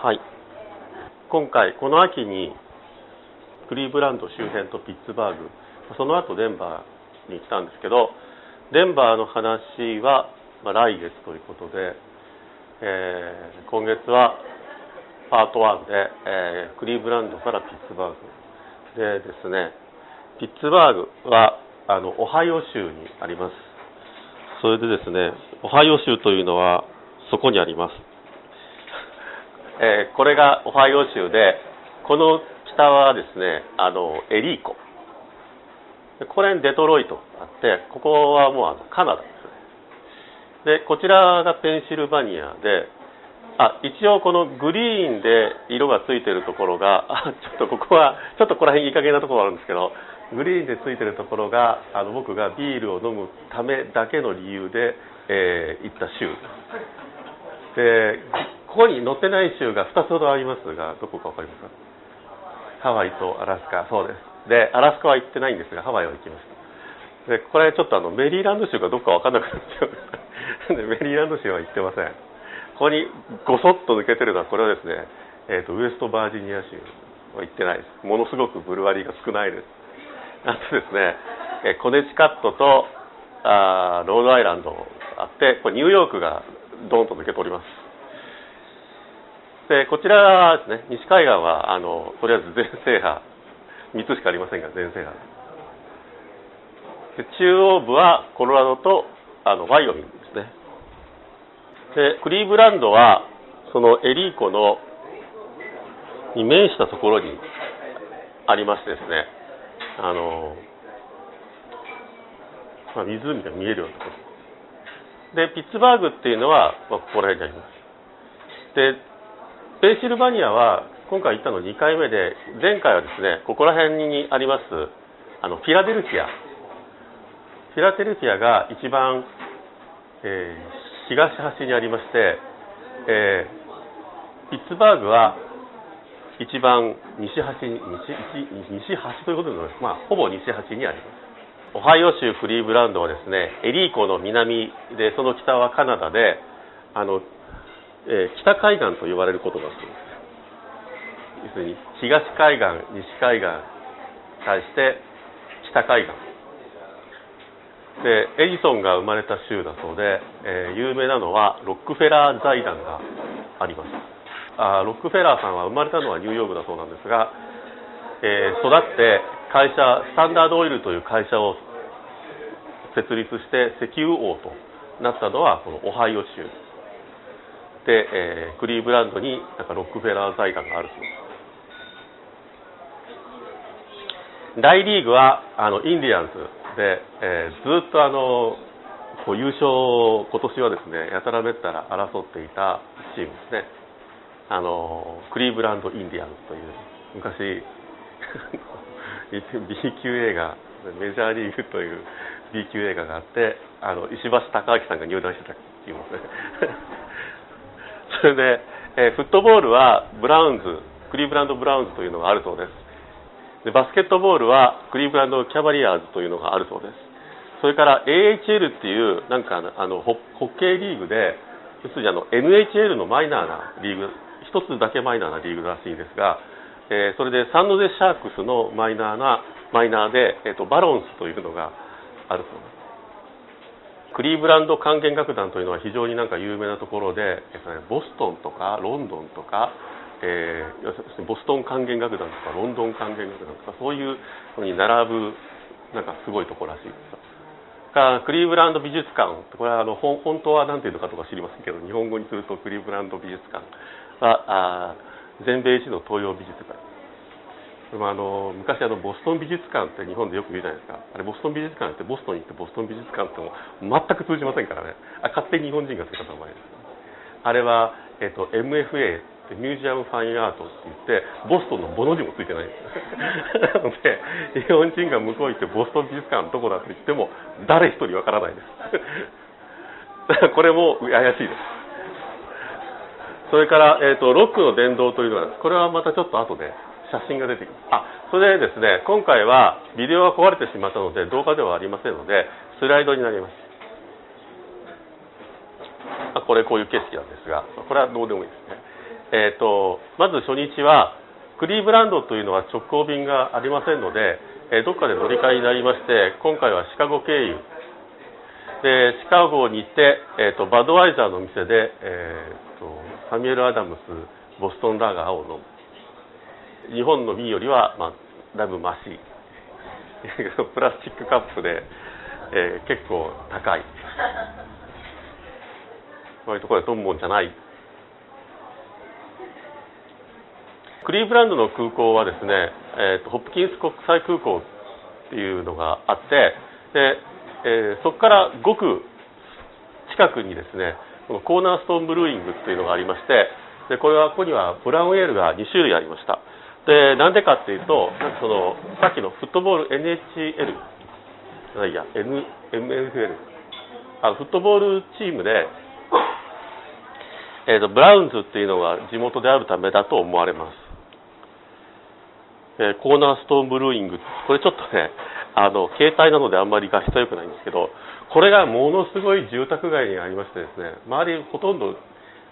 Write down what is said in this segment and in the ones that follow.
はい。今回この秋にクリーブランド周辺とピッツバーグ。その後デンバーに行ったんですけどデンバーの話は、ま、来月ということで、えー、今月はパート1で、えー、クリーブランドからピッツバーグ。でですねピッツバーグはあのオハイオ州にあります。それでですねオハイオ州というのはそこにあります、えー、これがオハイオ州でこの北はですねあのエリーコ。これにデトロイトあってここはもうあのカナダですね。でこちらがペンシルバニアであ一応このグリーンで色がついてるところが ちょっとここはちょっとここら辺いい加減なところがあるんですけどグリーンでついてるところがあの僕がビールを飲むためだけの理由で、えー、行った州。でここに載ってない州が2つほどありますがどこか分かりますか？ハワイとアラスカ。そうです。でアラスカは行ってないんですがハワイは行きました。でこれちょっとあのメリーランド州がどこか分かんなくなっちゃうんでメリーランド州は行ってません。ここにごそっと抜けてるのはこれはですね、えーと、ウエストバージニア州は行ってないです。ものすごくブルワリーが少ないです。あとですね、えコネチカットとあロードアイランドあってこれニューヨークがドーンと抜けております。でこちらですね。西海岸はあのとりあえず全制覇3つしかありませんが全制覇で中央部はコロラドとあのワイオミンですね。でクリーブランドはそのエリー湖のに面したところにありましてですね。あの、まあ、湖が見えるようなところ。でピッツバーグっていうのは、まあ、ここら辺にあります。でペンシルバニアは今回行ったの2回目で前回はですねここら辺にありますあのフィラデルフィア。フィラデルフィアが一番、えー、東端にありまして、えー、ピッツバーグは一番西端に西西端ということで、まあ、ほぼ西端にあります。オハイオ州クリーブランドはですねエリー湖の南でその北はカナダであの、えー、北海岸と呼ばれることがそうです要するに東海岸西海岸に対して北海岸。でエジソンが生まれた州だそうで、えー、有名なのはロックフェラー財団があります。あロックフェラーさんは生まれたのはニューヨークだそうなんですが、えー、育って会社スタンダードオイルという会社を設立して石油王となったのはこのオハイオ州。で、えー、クリーブランドになんかロックフェラー財団があるそうです。大リーグはあのインディアンズで、えー、ずっとあのこう優勝を今年はですねやたらめったら争っていたチームですね。あのクリーブランド・インディアンズという昔 B 級映画メジャーリーグという B 級映画があってあの石橋貴明さんが入団してたチームですね。そ れで、えー、フットボールはブラウンズクリーブランド・ブラウンズというのがあるそうです。でバスケットボールはクリーブランド・キャバリアーズというのがあるそうです。それから AHL っていうなんかあのホッケーリーグで要するにあの NHL のマイナーなリーグ一つだけマイナーなリーグらしいんですが、えー、それでサンノゼ・シャークスのマイナーなマイナーで、えーと、バロンスというのがあるそうです。クリーブランド管弦楽団というのは非常になんか有名なところで、えーとね、ボストンとかロンドンとかえー、ボストン管弦楽団とかロンドン管弦楽団とかそういうのに並ぶなんかすごいところらしいです。かクリーブランド美術館これはあの本当は何ていうのかとか知りませんけど日本語にするとクリーブランド美術館はあ全米一の東洋美術館。でもあの昔あのボストン美術館って日本でよく言うじゃないですか。あれボストン美術館ってボストンに行ってボストン美術館っても全く通じませんからね。あ勝手に日本人がつけた名前です。あれは、えっと、MFA ってミュージアム・ファイン・アートって言ってボストンのボの字もついてないんです。な ので日本人が向こう行ってボストン美術館どこだって言っても誰一人わからないです。これも怪しいです。それから、えーと、ロックの殿堂というのはこれはまたちょっと後で写真が出てきます。あそれでですね。今回はビデオが壊れてしまったので動画ではありませんのでスライドになります。これこういう景色なんですがこれはどうでもいいですね。えーと、まず初日はクリーブランドというのは直行便がありませんので、えー、どっかで乗り換えになりまして今回はシカゴ経由。でシカゴに行って、えーと、バドワイザーの店で、えーと、サミュエル・アダムスボストンラガーを飲む。日本の瓶よりは、まあ、だいぶマシ。プラスチックカップで、えー、結構高い。こういうところで飲むもんじゃない。クリーブランドの空港はですね、えーと、ホップキンス国際空港っていうのがあってで、えー、そこからごく近くにですねこのコーナーストーンブルーイングっていうのがありましてでこれはここにはブラウンエールが2種類ありました。でなんでかっていうとなんかそのさっきのフットボール NHL いや N MFL あフットボールチームで、えーとブラウンズっていうのが地元であるためだと思われます。えー、コーナーストーンブルーイング。これちょっとねあの携帯なのであんまり画質は良くないんですけどこれがものすごい住宅街にありましてですね周りほとんど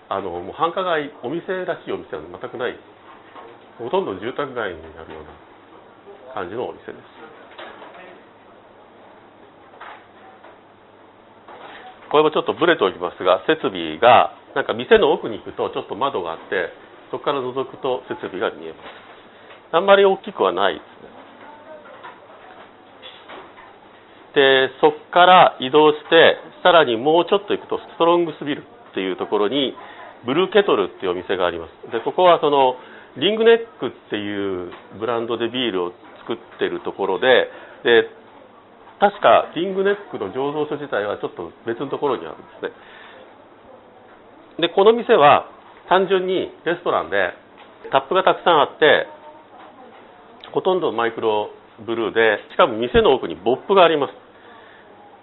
あのもう繁華街お店らしいお店は全くない。ほとんど住宅街になるような感じのお店ですこれもちょっとブレておきますが設備がなんか店の奥に行くとちょっと窓があってそこから覗くと設備が見えますあんまり大きくはないですね。で、そこから移動して、さらにもうちょっと行くと、ストロングスビルっていうところに、ブルーケトルっていうお店があります。で、ここはその、リングネックっていうブランドでビールを作ってるところで、で、確かリングネックの醸造所自体はちょっと別のところにあるんですね。で、この店は単純にレストランでタップがたくさんあって、ほとんどマイクロブルーでしかも店の奥にボップがあります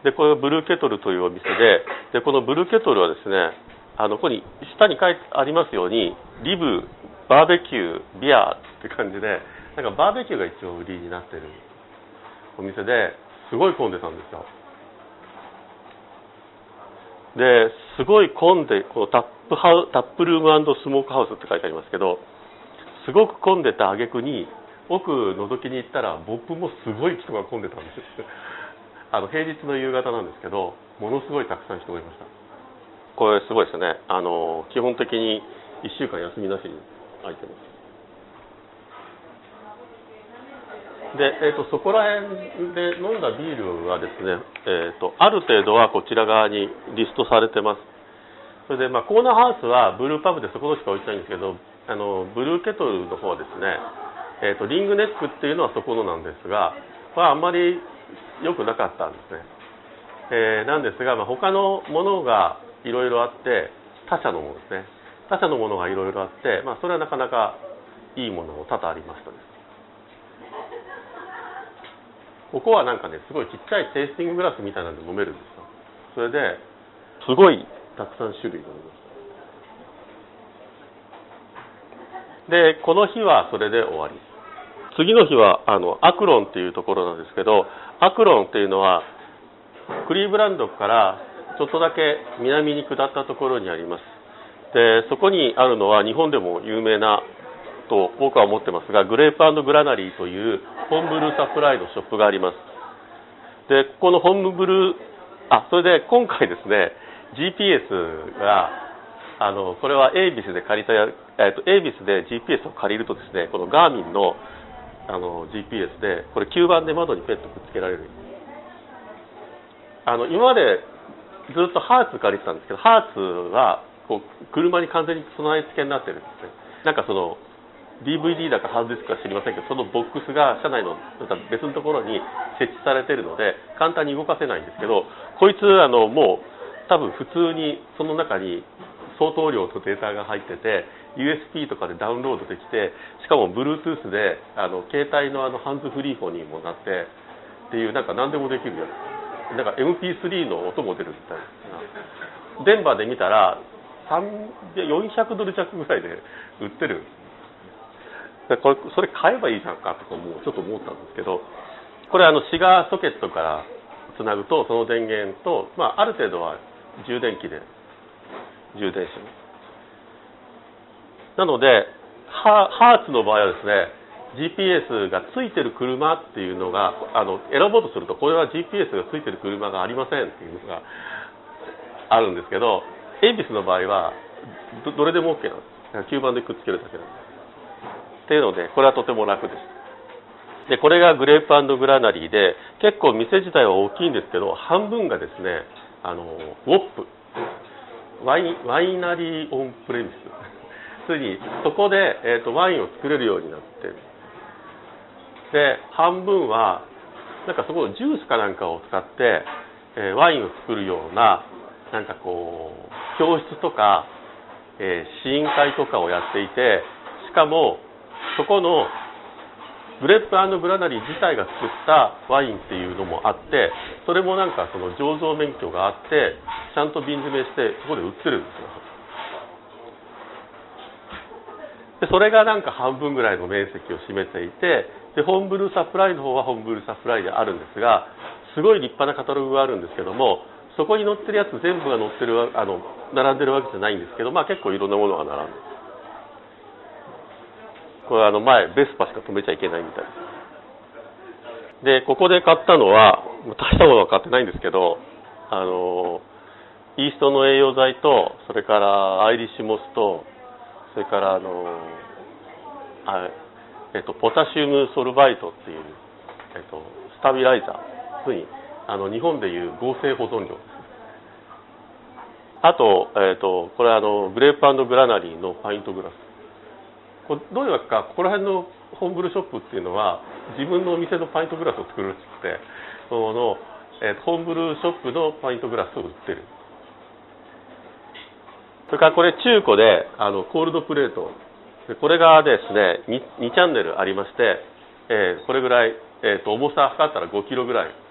でこれがブルーケトルというお店ででこのブルーケトルはですねあのここに下に書いてありますようにリブバーベキュービアって感じでなんかバーベキューが一応売りになってるお店ですごい混んでたんですよ。ですごい混んでこのタップハウタップルームスモークハウスって書いてありますけどすごく混んでた挙句に奥覗きに行ったらボップもすごい人が混んでたんですあの平日の夕方なんですけどものすごいたくさん人がいました。これすごいですよね。あの基本的に1週間休みなしに空いてますで、えーと、そこら辺で飲んだビールはですね、えーと、ある程度はこちら側にリストされてます。それで、まあ、コーナーハウスはブルーパブでそこしか置いてないんですけどあのブルーケトルの方はですねえーと、リングネックっていうのはそこのなんですが、まあ、あんまり良くなかったんですね、えー、なんですが、まあ、他のものがいろいろあって他社のものですね。他社のものがいろいろあって、まあ、それはなかなかいいものも多々ありましたですここはなんかねすごいちっちゃいテイスティンググラスみたいなので飲めるんですよ。それですごい。たくさん種類があります。でこの日はそれで終わり。次の日はあのアクロンっていうところなんですけどアクロンっていうのはクリーブランドからちょっとだけ南に下ったところにありますでそこにあるのは日本でも有名なと僕は思ってますがグレープグラナリーというホームブルーサプライのショップがあります。でここのホームブルーあそれで今回ですね GPS があのこれはエイビスで借りたや、えーと、エイビスで GPS を借りるとですねこのガーミンのあの GPS でこれ吸盤で窓にペットくっつけられる。あの今までずっとハーツ借りてたんですけどハーツはこう車に完全に備え付けになってるんですねなんかその DVD だかハードディスクか知りませんけどそのボックスが車内の別のところに設置されてるので簡単に動かせないんですけどこいつあのもう多分普通にその中に相当量とデータが入ってて USB とかでダウンロードできてしかも Bluetooth であの携帯のあのハンズフリーフォンにもなってっていうなんか何でもできるやつ。なんか MP3 の音も出るみたいな。デンバーで見たら400ドル弱ぐらいで売ってる。これそれ買えばいいじゃんかとかもうちょっと思ったんですけどこれあのシガーソケットからつなぐとその電源と、まあ、ある程度は充電器で充電します。なのでハーツの場合はですね GPS がついてる車っていうのがあの選ぼうとするとこれは GPS がついてる車がありませんっていうのがあるんですけど鉛筆の場合はどどれでも OK なんです吸盤でくっつけるだけなんで。すっていうのでこれはとても楽です。でこれがグレープグラナリーで結構店自体は大きいんですけど半分がですねあのウォップ。ワイワイナリーオンプレミス。ついにそこで、えーと、ワインを作れるようになって。で半分はなんかそこのジュースかなんかを使って、えー、ワインを作るようななんかこう教室とか、えー、試飲会とかをやっていてしかもそこのグレープグラナリー自体が作ったワインっていうのもあってそれもなんかその醸造免許があってちゃんと瓶詰めしてそこで売ってるんですよ。でそれがなんか半分ぐらいの面積を占めていてでホームブルーサプライの方はホームブルーサプライであるんですがすごい立派なカタログがあるんですけどもそこに載ってるやつ全部が載ってるあの並んでるわけじゃないんですけど、まあ、結構いろんなものが並んでこれあの前ベスパしか止めちゃいけないみたい。ですでここで買ったのは大したものは買ってないんですけどあのイーストの栄養剤とそれからアイリッシュモスとそれからあのあ、えっと、ポタシウムソルバイトっていう、えっと、スタビライザーにあの日本でいう合成保存料。あと,、えっとこれはあのグレープグラナリーのパイントグラス。こどういうわけかここら辺のホームブルーショップっていうのは自分のお店のパイントグラスを作るらしくてその、えー、ホームブルーショップのパイントグラスを売ってる。それからこれ中古であのコールドプレート。これがですね 2, 2チャンネルありまして、えー、これぐらい、えーと、重さ測ったら5キロぐらい。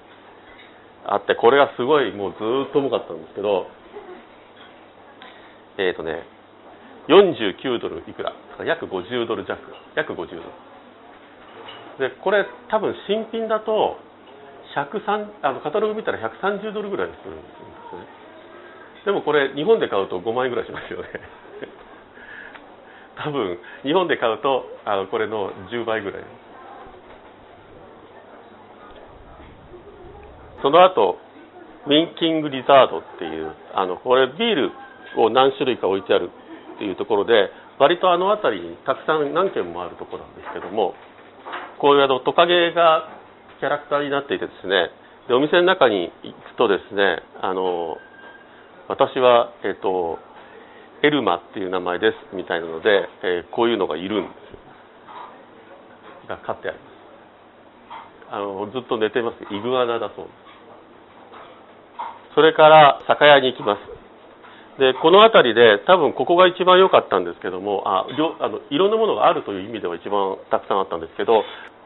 あってこれがすごいもうずっと重かったんですけどえっ、ー、とね49ドルいくら？約50ドル弱。約50ドル。でこれ多分新品だと103あのカタログ見たら130ドルぐらいするんですよね。でもこれ日本で買うと5万円ぐらいしますよね。多分日本で買うとあのこれの10倍ぐらい。その後ウィンキングリザードっていうあのこれビールを何種類か置いてあるっていうところで割とあの辺りにたくさん何軒もあるところなんですけどもこういうあのトカゲがキャラクターになっていてですねでお店の中に行くとですねあの私は、えっと、エルマっていう名前ですみたいなので、えー、こういうのがいるんですが飼ってあります。あのずっと寝てます。イグアナだそうです。それから酒屋に行きます。でこの辺りで多分ここが一番良かったんですけどもああのいろんなものがあるという意味では一番たくさんあったんですけど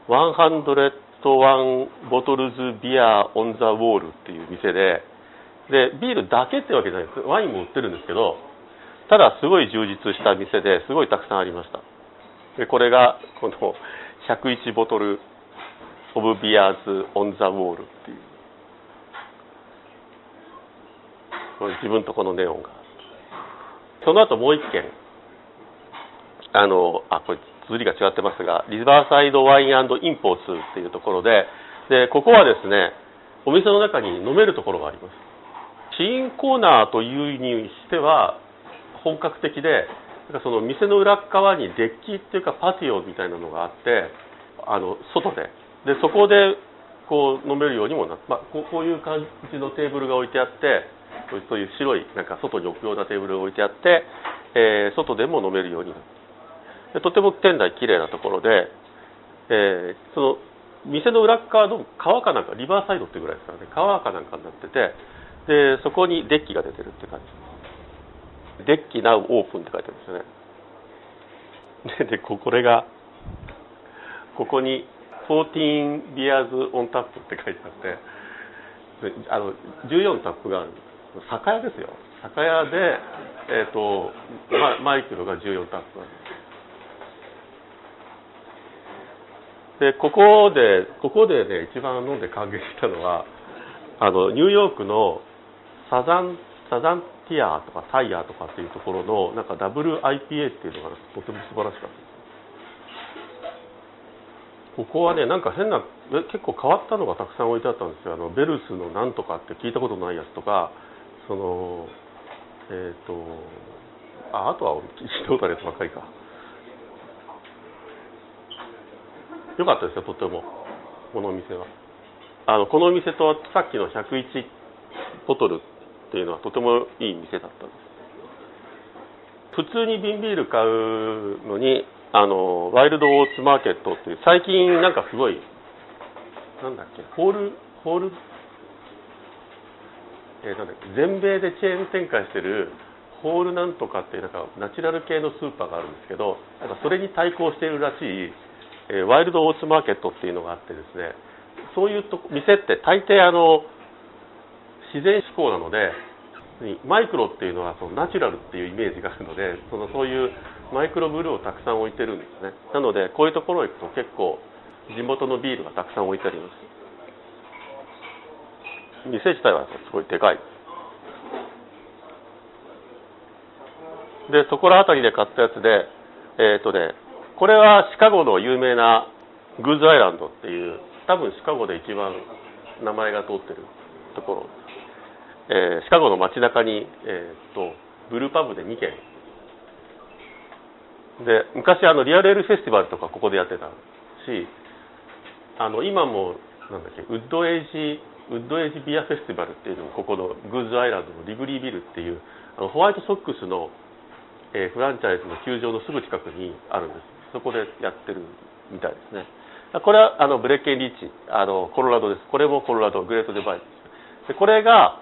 101 Bottles Beer on the Wall っていう店ででビールだけってわけじゃないです。ワインも売ってるんですけどただすごい充実した店ですごいたくさんありました。でこれがこの101 Bottle of Beers on the Wall っていう。自分とこのネオンが。その後もう一件。あのあこれ綴りが違ってますがリバーサイドワインインポーツっていうところででここはですねお店の中に飲めるところがあります。試飲コーナーというにしては本格的でなんかその店の裏側にデッキっていうかパティオみたいなのがあってあの外で。でそこでこう飲めるようにもなって、まあ、こういう感じのテーブルが置いてあってそういう白いなんか外に置くようなテーブルが置いてあって、えー、外でも飲めるようになってとても店内きれいなところで、えー、その店の裏側の川かなんかリバーサイドってぐらいですからね川かなんかになっててでそこにデッキが出てるって感じ。デッキナウオープンって書いてあるんですよね。ででこれがここに14ビアーズオンタップって書いてあってあの14タップがあるんです。酒屋ですよ。酒屋で、えーとマイクロが14タップでここでここでね一番飲んで感激したのはあのニューヨークのサザンサザンティアとかサイヤとかっていうところのなんかダブル IPA っていうのがとても素晴らしかったここはねなんか変な結構変わったのがたくさん置いてあったんですよ。あのベルスのなんとかって聞いたことないやつとかそのえっ、ー、とああとは聞いたことあるやつばっかりか。よかったですよとっても。このお店は。あのこのお店とさっきの101ボトルっていうのはとてもいい店だったんです。普通に瓶ビール買うのにあのワイルドオーツマーケットっていう最近なんかすごいなんだっけホールホールえー、なんだっけ全米でチェーン展開してるホールなんとかっていうなんかナチュラル系のスーパーがあるんですけどなんかそれに対抗しているらしい、えー、ワイルドオーツマーケットっていうのがあってですねそういうと店って大抵あの自然志向なのでマイクロっていうのはそのナチュラルっていうイメージがあるのでそのそういうマイクロブルーをたくさん置いてるんですね。なのでこういうところ行くと結構地元のビールがたくさん置いてあります。店自体はすごいでかい。でそこら辺りで買ったやつでえっ、ー、とねこれはシカゴの有名なグーズアイランドっていう多分シカゴで一番名前が通ってるところ、えー、シカゴの街中に、えーと、ブリューパブで2軒。で昔あのリアルエールフェスティバルとかここでやってたしあの今もなんだっけウッドエイジウッドエイジビアフェスティバルっていうのもここのグーズアイランドのリグリービルっていうあのホワイトソックスのえー、フランチャイズの球場のすぐ近くにあるんです。そこでやってるみたいですね。これはあのブレッケンリッジあのコロラドです。これもコロラドグレートデバイスでこれが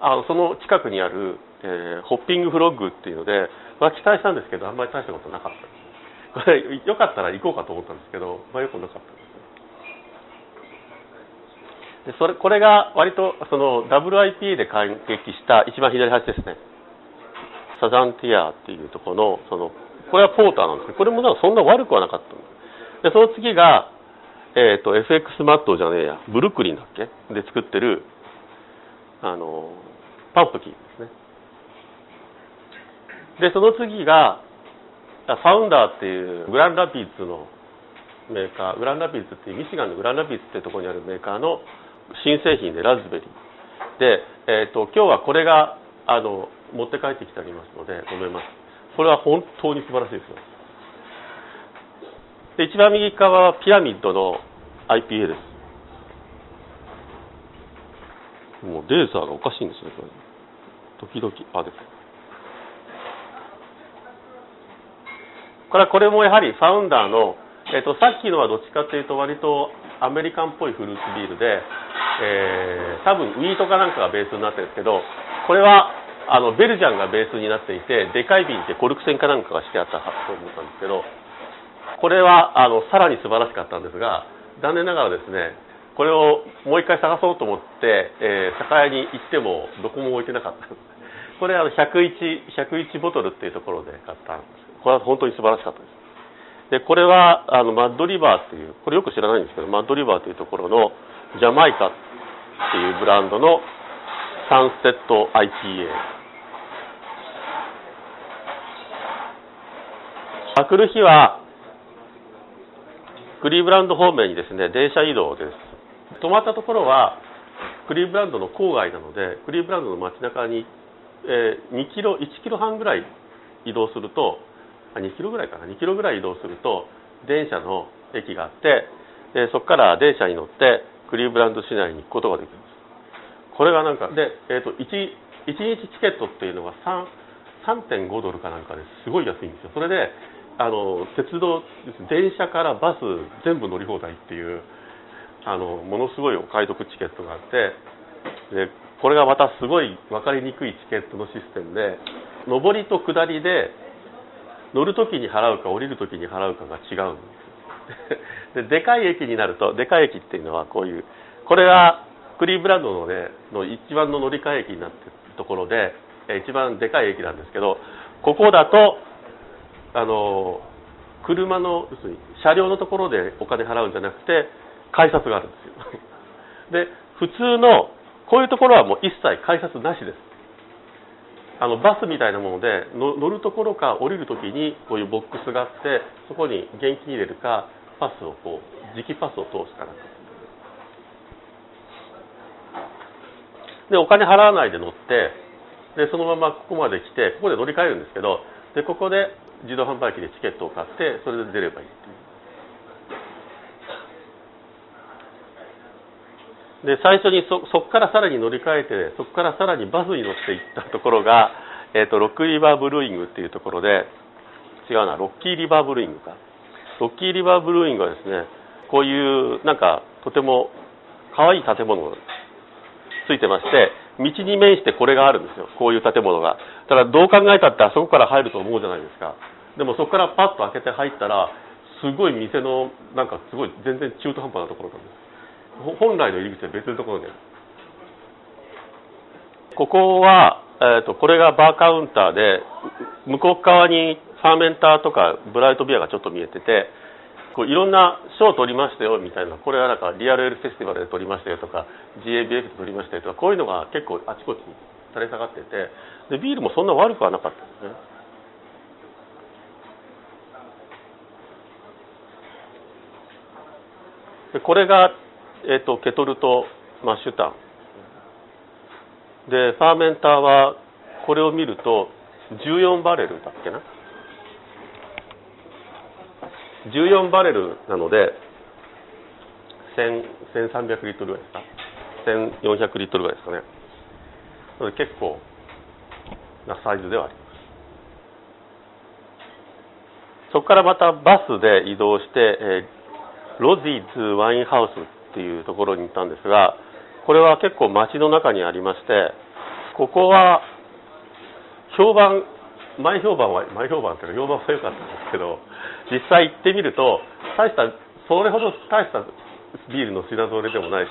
あのその近くにある、えー、ホッピングフロッグっていうので、まあ、期待したんですけどあんまり大したことなかったこれよかったら行こうかと思ったんですけど、まあ、よくなかったです。でそれこれが割とその WIP で感激した一番左端ですね。サザンティアっていうところのそのこれはポーターなんですけどこれもなんかそんな悪くはなかったでその次が、えーと、FX マットじゃねえや。ブルックリンだっけ？で作ってるあのパンプキンですね。でその次がファウンダーっていうグランラピッツのメーカー。グランラピッツっていうミシガンのグランラピッツっていうところにあるメーカーの新製品でラズベリー。で、えーと今日はこれがあの持って帰ってきてありますので飲めますこれは本当に素晴らしいですよ。で一番右側はピラミッドの IPA です。もうレーザーがおかしいんですねこれ。時々あです。これはこれもやはりファウンダーの、えーと、さっきのはどっちかというと割とアメリカンっぽいフルーツビールで、えー、多分ウィートかなんかがベースになってるんですけどこれはあのベルジャンがベースになっていてでかい瓶ってコルク栓かなんかがしてあったと思ったんですけどこれはあのさらに素晴らしかったんですが残念ながらですねこれをもう一回探そうと思って、えー、酒屋に行ってもどこも置いてなかった。これあの 101, 101ボトルっていうところで買ったんです。これは本当に素晴らしかったです。でこれはあのマッドリバーっていうこれよく知らないんですけどマッドリバーというところのジャマイカっていうブランドのサンセット IPA あくる日はクリーブランド方面にですね電車移動です。止まったところはクリーブランドの郊外なのでクリーブランドの街中に、えー、2キロ1キロ半ぐらい移動すると2キロぐらいかな。2キロぐらい移動すると電車の駅があってでそこから電車に乗ってクリーブランド市内に行くことができます。これがなんかで、えーと、1, 1日チケットっていうのが3.5ドルかなんかですごい安いんですよ。それであの鉄道電車からバス全部乗り放題っていうあのものすごいお買い得チケットがあってでこれがまたすごい分かりにくいチケットのシステムで上りと下りで乗る時に払うか降りる時に払うかが違うんです。ででかい駅になるとでかい駅っていうのはこういうこれがクリーブランドの,、ね、の一番の乗り換え駅になってるところで一番でかい駅なんですけどここだとあの車の要するに車両のところでお金払うんじゃなくて改札があるんですよ。で普通のこういうところはもう一切改札なしです。あのバスみたいなもので乗るところか降りるときにこういうボックスがあってそこに現金入れるかパスをこう磁気パスを通すかなんか。でお金払わないで乗ってでそのままここまで来てここで乗り換えるんですけどでここで自動販売機でチケットを買ってそれで出ればいいっていう。で最初にそこからさらに乗り換えてそこからさらにバスに乗っていったところが、えーと、ロックリバーブルーイングっていうところで違うなロッキーリバーブルーイングか。ロッキーリバーブルーイングはですねこういうなんかとても可愛い建物がついてまして道に面してこれがあるんですよ。こういう建物が。ただどう考えたってあそこから入ると思うじゃないですか。でもそこからパッと開けて入ったらすごい店のなんかすごい全然中途半端なところなんです。本来の入り口は別のところにあるここは、えーと、これがバーカウンターで向こう側にファーメンターとかブライトビアがちょっと見えててこういろんな賞を取りましたよみたいなこれはなんかリアルエルフェスティバルで取りましたよとか GABF で取りましたよとかこういうのが結構あちこちに垂れ下がっててでビールもそんな悪くはなかったですね。でこれがえーと、ケトルとマッシュタン。でファーメンターはこれを見ると14バレルだっけな？14バレルなので1300リットルぐらいですか？1400リットルぐらいですかね。結構なサイズではあります。そこからまたバスで移動して、えー、ロジーズワインハウスっていうところに行ったんですがこれは結構街の中にありましてここは評判前評判は前評判っていうか評判は良かったんですけど実際行ってみると大したそれほど大したビールの品ぞれでもないし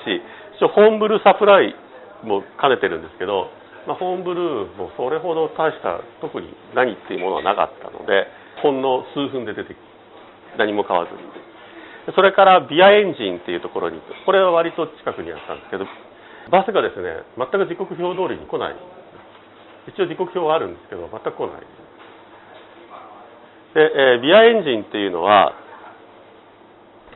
一応ホームブルーサプライも兼ねてるんですけど、まあ、ホームブルーもそれほど大した特に何っていうものはなかったのでほんの数分で出て何も買わずに。それからビアエンジンっていうところにこれは割と近くにあったんですけどバスがですね全く時刻表通りに来ない。一応時刻表はあるんですけど全く来ない。で、えー、ビアエンジンっていうのは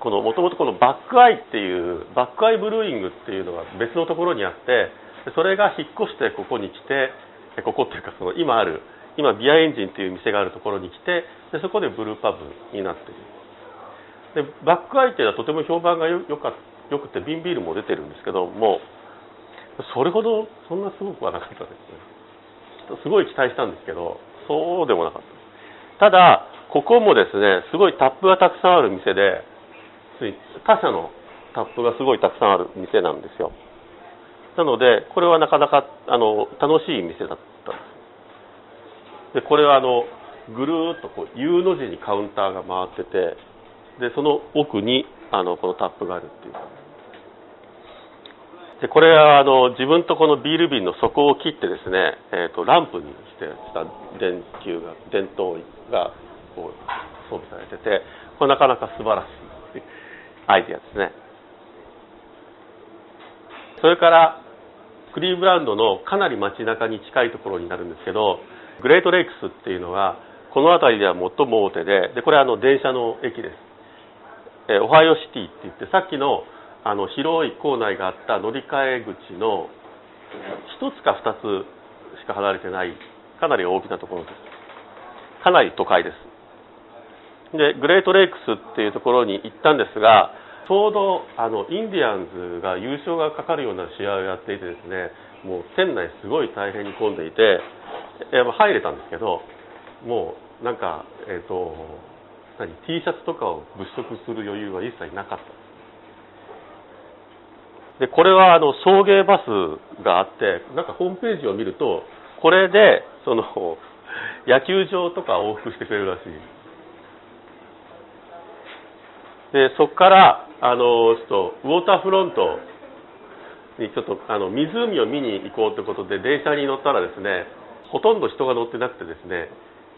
このもともとこのバックアイっていうバックアイブルーイングっていうのが別のところにあってそれが引っ越してここに来てここっていうかその今ある今ビアエンジンっていう店があるところに来てでそこでブルーパブになっている。でバックアイテはとても評判がよかよくて瓶ビールも出てるんですけどもそれほどそんなすごくはなかったですね。すごい期待したんですけどそうでもなかったただここもですねすごいタップがたくさんある店で他社のタップがすごいたくさんある店なんですよ。なのでこれはなかなかあの楽しい店だったんです。でこれはあのぐるーっとこう U の字にカウンターが回っててでその奥にあのこのタップがあるっていう。でこれはあの自分とこのビール瓶の底を切ってですね、えーと、ランプにしてした電球が電灯がこう装備されててこれなかなか素晴らしいアイデアですね。それからクリーブランドのかなり街中に近いところになるんですけどグレートレイクスっていうのがこの辺りでは最も大手ででこれはあの電車の駅です。えオハイオシティって言ってさっきのあの広い構内があった乗り換え口の1つか2つしか離れてないかなり大きなところです。かなり都会です。でグレートレイクスっていうところに行ったんですがちょうどあのインディアンズが優勝がかかるような試合をやっていてですねもう店内すごい大変に混んでいて入れたんですけどもうなんかえっ、ー、と何 T シャツとかを物色する余裕は一切なかった。でこれはあの送迎バスがあってなんかホームページを見るとこれでその 野球場とか往復してくれるらしい。でそこからあのちょっとウォーターフロントにちょっとあの湖を見に行こうということで電車に乗ったらですねほとんど人が乗ってなくてですね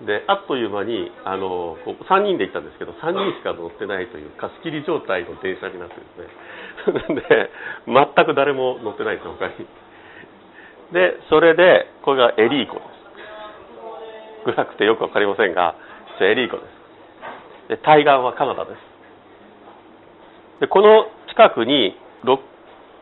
であっという間にあの3人で行ったんですけど3人しか乗ってないという貸し切り状態の電車になってですね。で全く誰も乗ってないです他にでそれでこれがエリーコです。暗くてよく分かりませんがエリー湖です。で対岸はカナダです。でこの近くにロッ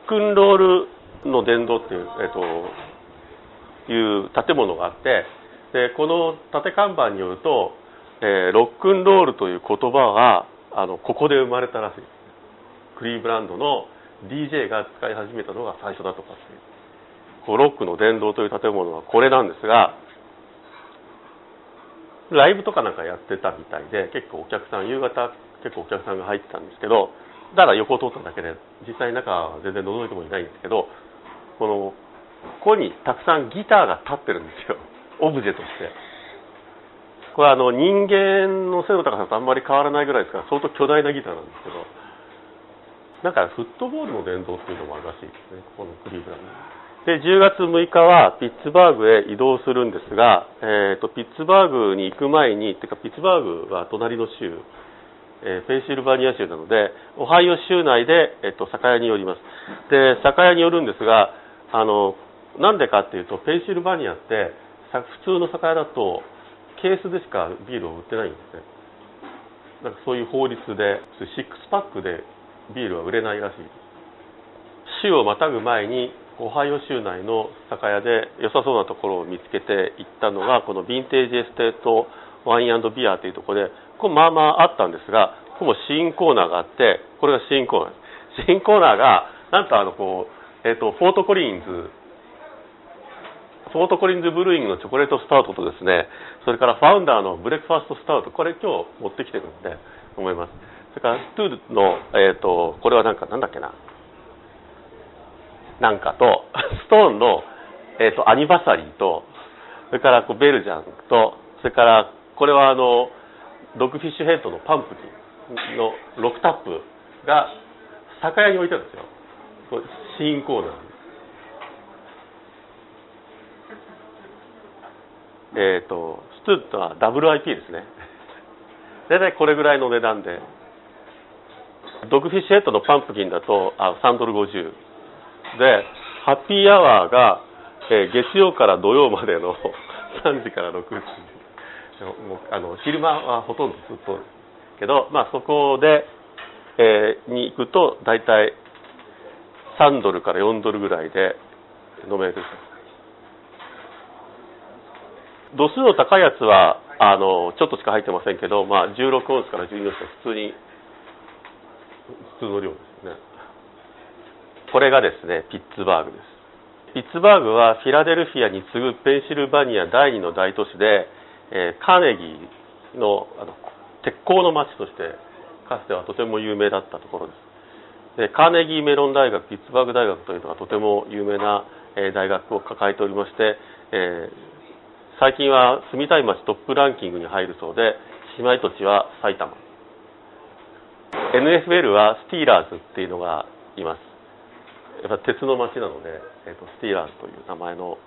クンロールの殿堂っていう,、えっと、いう建物があってでこの縦看板によると、えー、ロックンロールという言葉はあのここで生まれたらしい。クリーブランドの DJ が使い始めたのが最初だとかっていう。こうロックの殿堂という建物はこれなんですがライブとかなんかやってたみたいで結構お客さん夕方結構お客さんが入ってたんですけどただ横を通っただけで実際中は全然覗いてもいないんですけどこのここにたくさんギターが立ってるんですよ。オブジェとして。これあの人間の背の高さとあんまり変わらないぐらいですから相当巨大なギターなんですけど。なんかフットボールの殿堂っていうのもあるらしいですね。ここのクリーブランド。で10月6日はピッツバーグへ移動するんですが、えーと、ピッツバーグに行く前にてかピッツバーグは隣の州、えー、ペンシルバニア州なのでオハイオ州内で、えーと、酒屋に寄ります。で酒屋に寄るんですがあのなんでかっていうとペンシルバニアって普通の酒屋だとケースでしかビールを売ってないんですね。なんかそういう法律でシックスパックでビールは売れないらしい。州をまたぐ前にオハイオ州内の酒屋で良さそうなところを見つけて行ったのがこのヴィンテージエステートワインビアというところでここまあまああったんですがここも試飲コーナーがあってこれが試飲コーナー。です試飲コーナーがなんとあのこう、えーと、フォートコリーンズフォートコリンズブルーイングのチョコレートスタウトとですねそれからファウンダーのブレックファーストスタウトこれ今日持ってきてるんで思います。それからストゥールの、えーと、これはなんかなんだっけな。なんかとストーンの、えーと、アニバサリーとそれからこうベルジャンとそれからこれはあのドッグフィッシュヘッドのパンプキンの6タップが酒屋に置いてあるんですよ。試飲コーナーえっ、ー、とストゥットは WIP ですね。大体これぐらいの値段で。ドッグフィッシュヘッドのパンプキンだとあ3ドル50でハッピーアワーが、えー、月曜から土曜までの 3時から6時。もうあの昼間はほとんどずっと。けど、まあ、そこで、えー、に行くと大体3ドルから4ドルぐらいで飲める度数の高いやつはあのちょっとしか入ってませんけど、まあ、16オンスから12オンスは普通に普通の量ですね。これがですねピッツバーグです。ピッツバーグはフィラデルフィアに次ぐペンシルバニア第2の大都市で、えー、カーネギーのあの鉄鋼の町としてかつてはとても有名だったところです。でカーネギーメロン大学ピッツバーグ大学というのがとても有名な、えー、大学を抱えておりまして、えー、最近は住みたい町トップランキングに入るそうで姉妹土地は埼玉。NFL はスティーラーズっていうのがいます。やっぱ鉄の町なので、えーと、スティーラーズという名前の。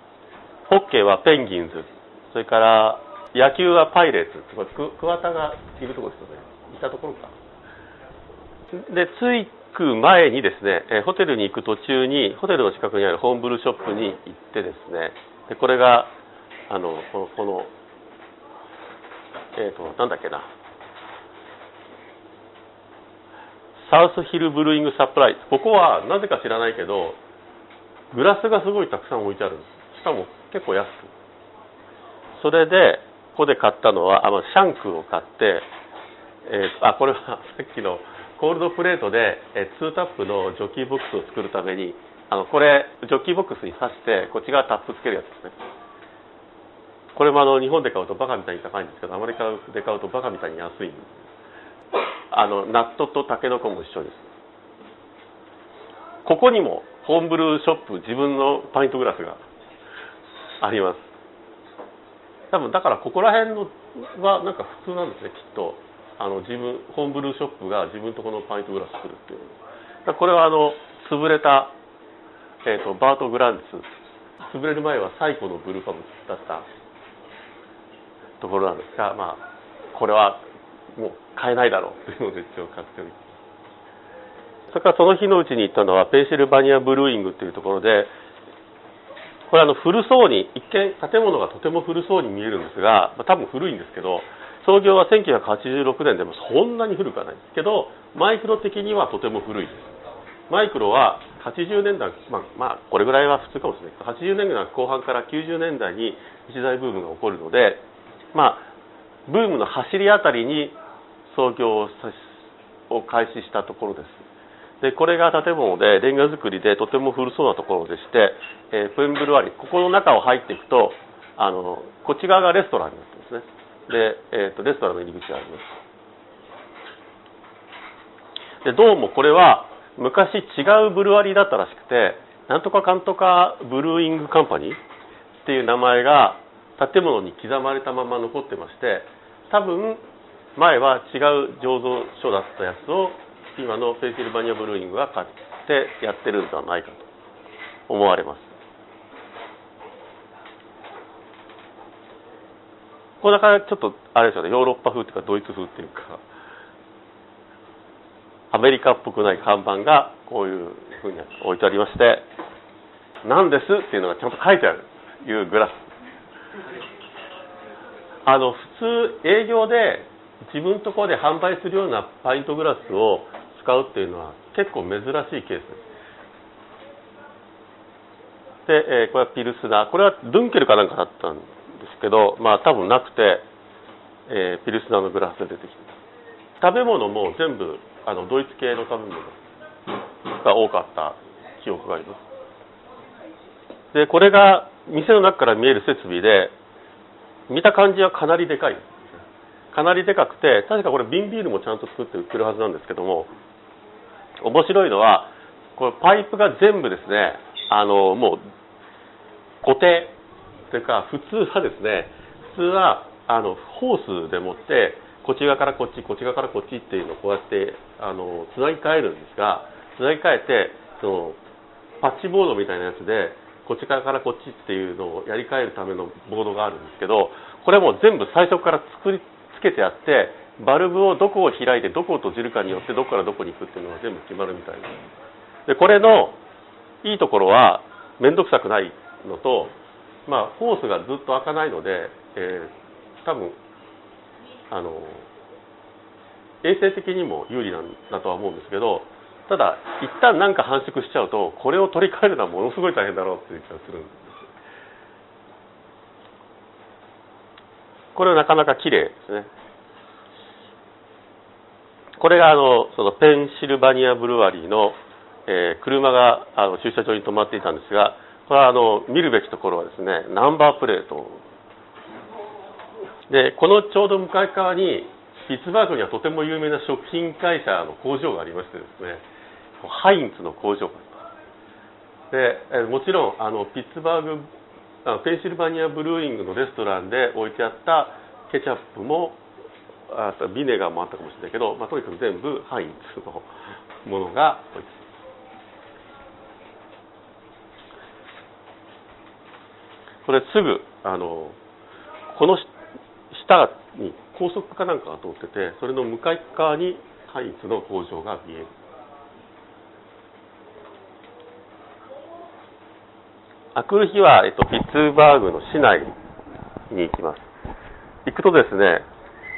ホッケーはペンギンズ。それから野球はパイレーツ。これ桑田がいるところですよね。いたところか。で着く前にですね、え、ホテルに行く途中にホテルの近くにあるホームブルーショップに行ってですね。でこれがあのこのこのえっ、ー、となんだっけな。サウスヒルブルーイングサプライズ。ここはなぜか知らないけどグラスがすごいたくさん置いてあるしかも結構安く。それでここで買ったのはあのシャンクを買って、えー、あこれは さっきのコールドプレートで、えー、2タップのジョッキーボックスを作るためにあのこれジョッキーボックスに挿してこっち側タップつけるやつですね。これもあの日本で買うとバカみたいに高いんですけどアメリカで買うとバカみたいに安いんです。あのナットとタケノコも一緒です。ここにもホームブルーショップ自分のパイントグラスがあります。多分だからここら辺のはなんか普通なんですねきっと。あの自分ホームブルーショップが自分とこのパイントグラス作るっていう。だこれはあの潰れた、えーと、バート・グランツ。潰れる前は最古のブルーファムだった。ところなんですがまあこれはもう買えないだろうというので一応買っておりそれからその日のうちに行ったのはペンシルバニアブルーイングというところでこれあの古そうに一見建物がとても古そうに見えるんですが、まあ、多分古いんですけど創業は1986年でもそんなに古くはないんですけどマイクロ的にはとても古いです。マイクロは80年代、まあ、まあ、これぐらいは普通かもしれない80年代後半から90年代に一大ブームが起こるので、まあ、ブームの走りあたりに創業を開始したところです。でこれが建物でレンガ造りでとても古そうなところでして、えー、プンブルワリここの中を入っていくとあのこっち側がレストランになってますね。で、えーと、レストランの入り口があります。でどうもこれは昔違うブルワリーだったらしくてなんとかかんとかブルーイングカンパニーっていう名前が建物に刻まれたまま残ってまして多分前は違う醸造所だったやつを今のペンシルバニアブルーイングが買ってやってるんではないかと思われます。こんな感じちょっとあれですよねヨーロッパ風っていうかドイツ風っていうかアメリカっぽくない看板がこういうふうに置いてありまして「何です」っていうのがちゃんと書いてあるいうグラス。あの普通営業で自分のところで販売するようなパイントグラスを使うっていうのは結構珍しいケースで、えー、これはピルスナーこれはドゥンケルかなんかだったんですけどまあ多分なくて、えー、ピルスナーのグラスで出てきて食べ物も全部あのドイツ系の食べ物が多かった記憶があります。でこれが店の中から見える設備で見た感じはかなりでかい。かなりでかくて確かこれ瓶ビールもちゃんと作って売ってるはずなんですけども面白いのはこれパイプが全部ですねあのもう固定というか普通はですね普通はあのホースでもってこっち側からこっちこっち側からこっちっていうのをこうやってあのつなぎ替えるんですがつなぎ替えてそのパッチボードみたいなやつでこっち側からこっちっていうのをやり替えるためのボードがあるんですけどこれも全部最初から作りつけてあってバルブをどこを開いてどこを閉じるかによってどこからどこに行くっていうのが全部決まるみたいですでこれのいいところは面倒くさくないのと、まあ、ホースがずっと開かないので、えー、多分あの衛生的にも有利なんだとは思うんですけどただ一旦何か繁殖しちゃうとこれを取り替えるのはものすごい大変だろうっていう気がするんです。これはなかなか綺麗ですね。これがあのそのペンシルバニアブルワリーの、えー、車があの駐車場に止まっていたんですがこれはあの見るべきところはですねナンバープレート。でこのちょうど向かい側にピッツバーグにはとても有名な食品会社の工場がありましてですねハインツの工場があります。でもちろんあのピッツバーグペンシルバニアブルーイングのレストランで置いてあったケチャップもあビネガーもあったかもしれないけど、まあ、とにかく全部ハインツのものが置いてこれすぐあのこの下に高速かなんかが通っててそれの向かい側にハインツの工場が見える。あくる日は、えっと、ピッツバーグの市内に行きます。行くとですね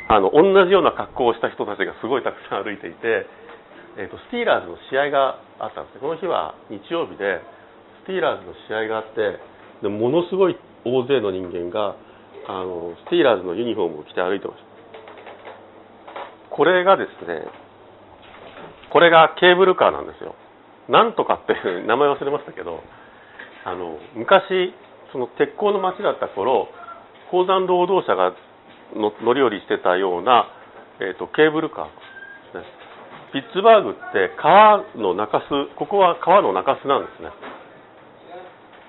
あの同じような格好をした人たちがすごいたくさん歩いていて、えっと、スティーラーズの試合があったんですね。この日は日曜日でスティーラーズの試合があってでものすごい大勢の人間があのスティーラーズのユニフォームを着て歩いてました。これがですねこれがケーブルカーなんですよ。なんとかっていう名前忘れましたけどあの昔その鉄鋼の町だった頃鉱山労働者がの乗り降りしてたような、えーと、ケーブルカーですね。ピッツバーグって川の中州ここは川の中州なんですね。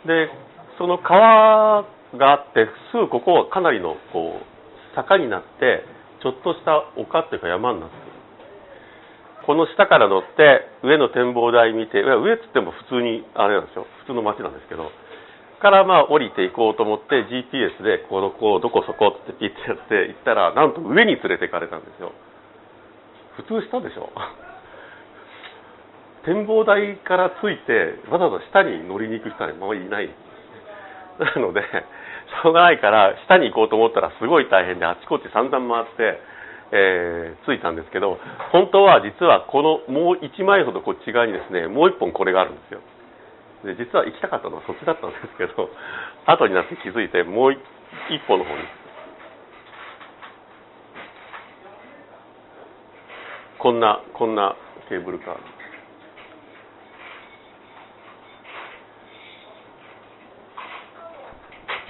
でその川があってすぐここはかなりのこう坂になってちょっとした丘っていうか山になってる。この下から乗って上の展望台見て上っつっても普通にあれなんですよ。普通の街なんですけど。からまあ降りていこうと思って GPS でこのこうどこそこってピッてやって行ったらなんと上に連れてかれたんですよ。普通下でしょ。展望台からついてわざわざ下に乗りに行く人はもういない。なのでしょうがないから下に行こうと思ったらすごい大変であちこち散々回って、えー着いたんですけど本当は実はこのもう1マイルほどこっち側にですねもう1本これがあるんですよ。で実は行きたかったのはそっちだったんですけど 後になって気づいてもう1本の方に。こんなこんなケーブルカー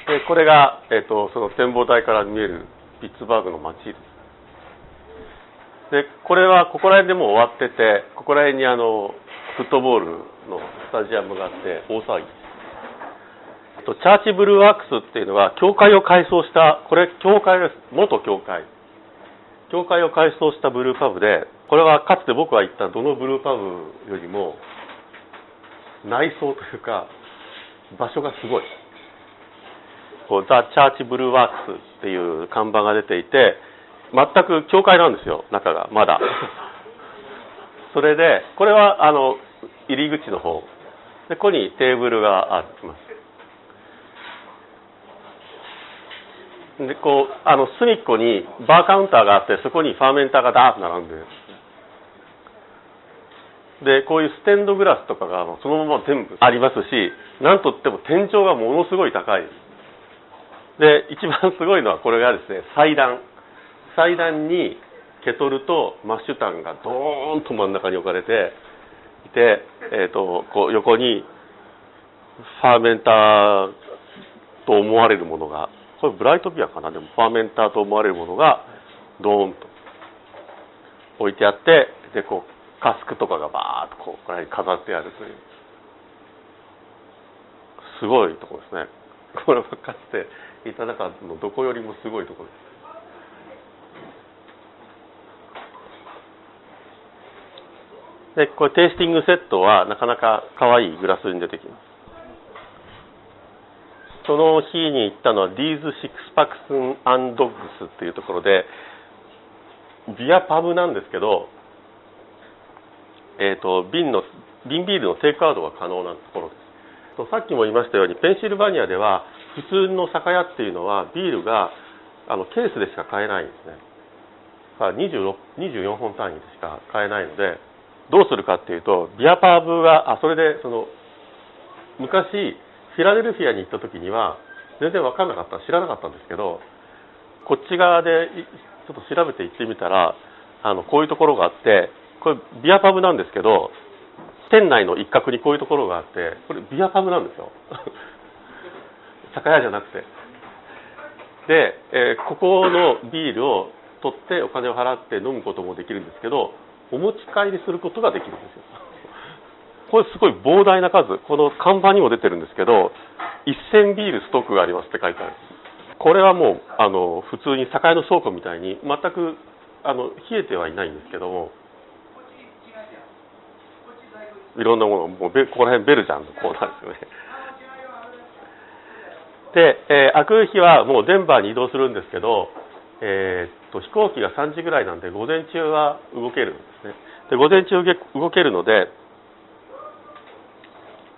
でこれが、えっとその展望台から見えるピッツバーグの街です。でこれはここら辺でもう終わっててここら辺にあのフットボールのスタジアムがあって大騒ぎ。とチャーチブルーワークスっていうのは教会を改装したこれ教会です元教会。教会を改装したブルーパブでこれはかつて僕が行ったどのブルーパブよりも内装というか場所がすごい。こうザ・チャーチブルーワークスっていう看板が出ていて全く教会なんですよ中がまだ。それでこれはあの入り口の方。でここにテーブルがあります。でこうあの隅っこにバーカウンターがあってそこにファーメンターがダーッと並んでる。でこういうステンドグラスとかがそのまま全部ありますしなんといっても天井がものすごい高い。で一番すごいのはこれがですね祭壇祭壇にケトルとマッシュタンがドーンと真ん中に置かれていて、えー、とこう横にファーメンターと思われるものがこれブライトビアかな？でもファーメンターと思われるものがドーンと置いてあってでこうカスクとかがバーッとこうこれに飾ってあるという。すごいとこですね。これはかつていた中のどこよりもすごいとこです。でこれテイスティングセットはなかなか可愛いグラスに出てきます。その日に行ったのは D's Six Packs and Dogs っていうところでビアパブなんですけど、えー、と瓶の瓶ビールのテイクアウトが可能なところです。さっきも言いましたようにペンシルバニアでは普通の酒屋っていうのはビールがあのケースでしか買えないんですね。だから26 24本単位でしか買えないのでどうするかっていうとビアパブがあそれでその昔フィラデルフィアに行った時には全然分かんなかった知らなかったんですけどこっち側でちょっと調べて行ってみたらあのこういうところがあってこれビアパブなんですけど店内の一角にこういうところがあってこれビアパブなんですよ。酒屋じゃなくて。で、えーここのビールを取ってお金を払って飲むこともできるんですけどお持ち帰りすることができるんですよ。これすごい膨大な数。この看板にも出てるんですけど1000ビールストックがありますって書いてあるこれはもうあの普通に酒屋の倉庫みたいに全くあの冷えてはいないんですけども。いろんなものもうここら辺ベルジャンのコーナーですよね。で、えー、開く日はもうデンバーに移動するんですけど、えーと飛行機が3時ぐらいなんで午前中は動けるんですね。で午前中動けるので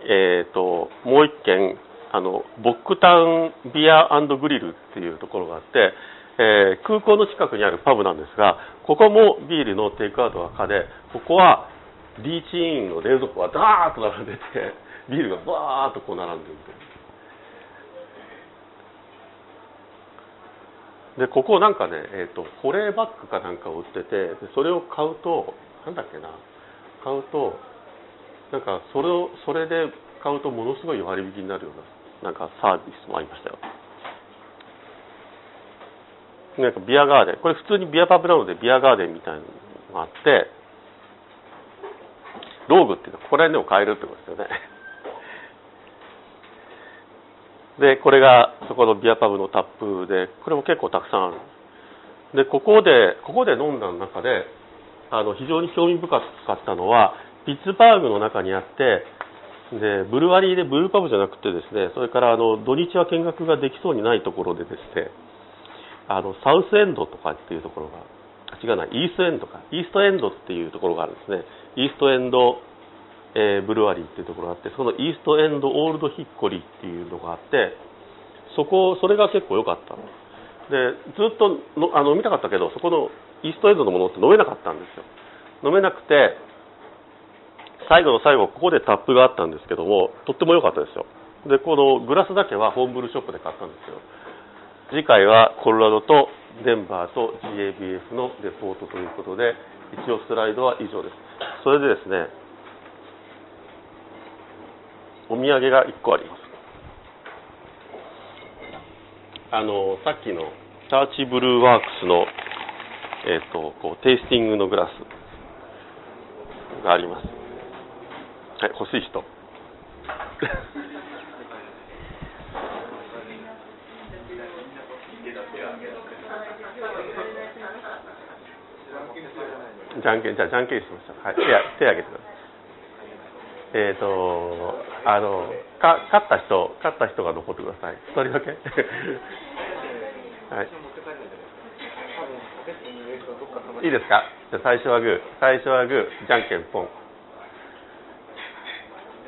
えー、ともう一軒あのボックタウンビアグリルっていうところがあって、えー空港の近くにあるパブなんですがここもビールのテイクアウトが可でここはリーチインの冷蔵庫がダーッと並んでてビールがバーッとこう並んでるとでここなんかね、えー、と保冷バッグかなんかを売っててでそれを買うとなんだっけな買うとなんかそれをそれで買うとものすごい割引になるようななんかサービスもありましたよ。なんかビアガーデン。これ普通にビアパブなのでビアガーデンみたいなのがあってローグっていうのはここら辺でも買えるってことですよね。でこれがそこのビアパブのタップでこれも結構たくさんある。でここでここで飲んだ中であの非常に興味深かったのはピッツバーグの中にあってでブルワリーでブルーパブじゃなくてですねそれからあの土日は見学ができそうにないところでですねあのサウスエンドとかっていうところが違うなイーストエンドか。イーストエンドっていうところがあるんですね。イーストエンド、えーブルワリーっていうところがあってそのイーストエンドオールドヒッコリーっていうのがあってそこそれが結構良かったでずっとのあの飲みたかったけどそこのイーストエンドのものって飲めなかったんですよ。飲めなくて最後の最後ここでタップがあったんですけどもとっても良かったですよ。でこのグラスだけはホームブルーショップで買ったんですけど次回はコロラドとデンバーと GABF のレポートということで一応スライドは以上です。それでですねお土産が1個ありますあのさっきのチャーチブルーワークスの、えーと、こうテイスティングのグラスがありますはい欲しい人 じゃんけん、じゃあじゃんけんしましょう。はい、手手挙げてください。えっ、ー、と、あの、か勝った人、勝った人が残ってください。一人だけはい。いいですか？じゃ最初はグー、最初はグー、じゃんけんポン。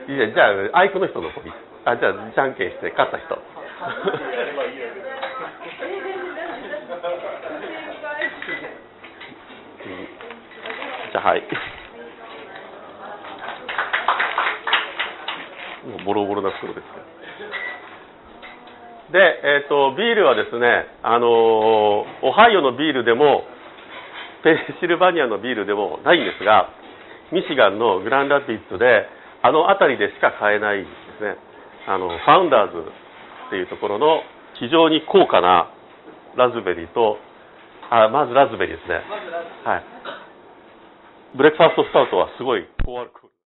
いいじゃあ、アイクの人の方あ、じゃあ、じゃんけんして勝った人。じゃはい。もうボロボロな袋ですで、えっ、ー、と、ビールはですね、あのオハイオのビールでも、ペンシルバニアのビールでもないんですが、ミシガンのグランラピッツで、あの辺りでしか買えないですね。あの、ファウンダーズっていうところの非常に高価なラズベリーと、あまずラズベリーですね。はい。ブレックファーストスタウトはすごい高アルコール。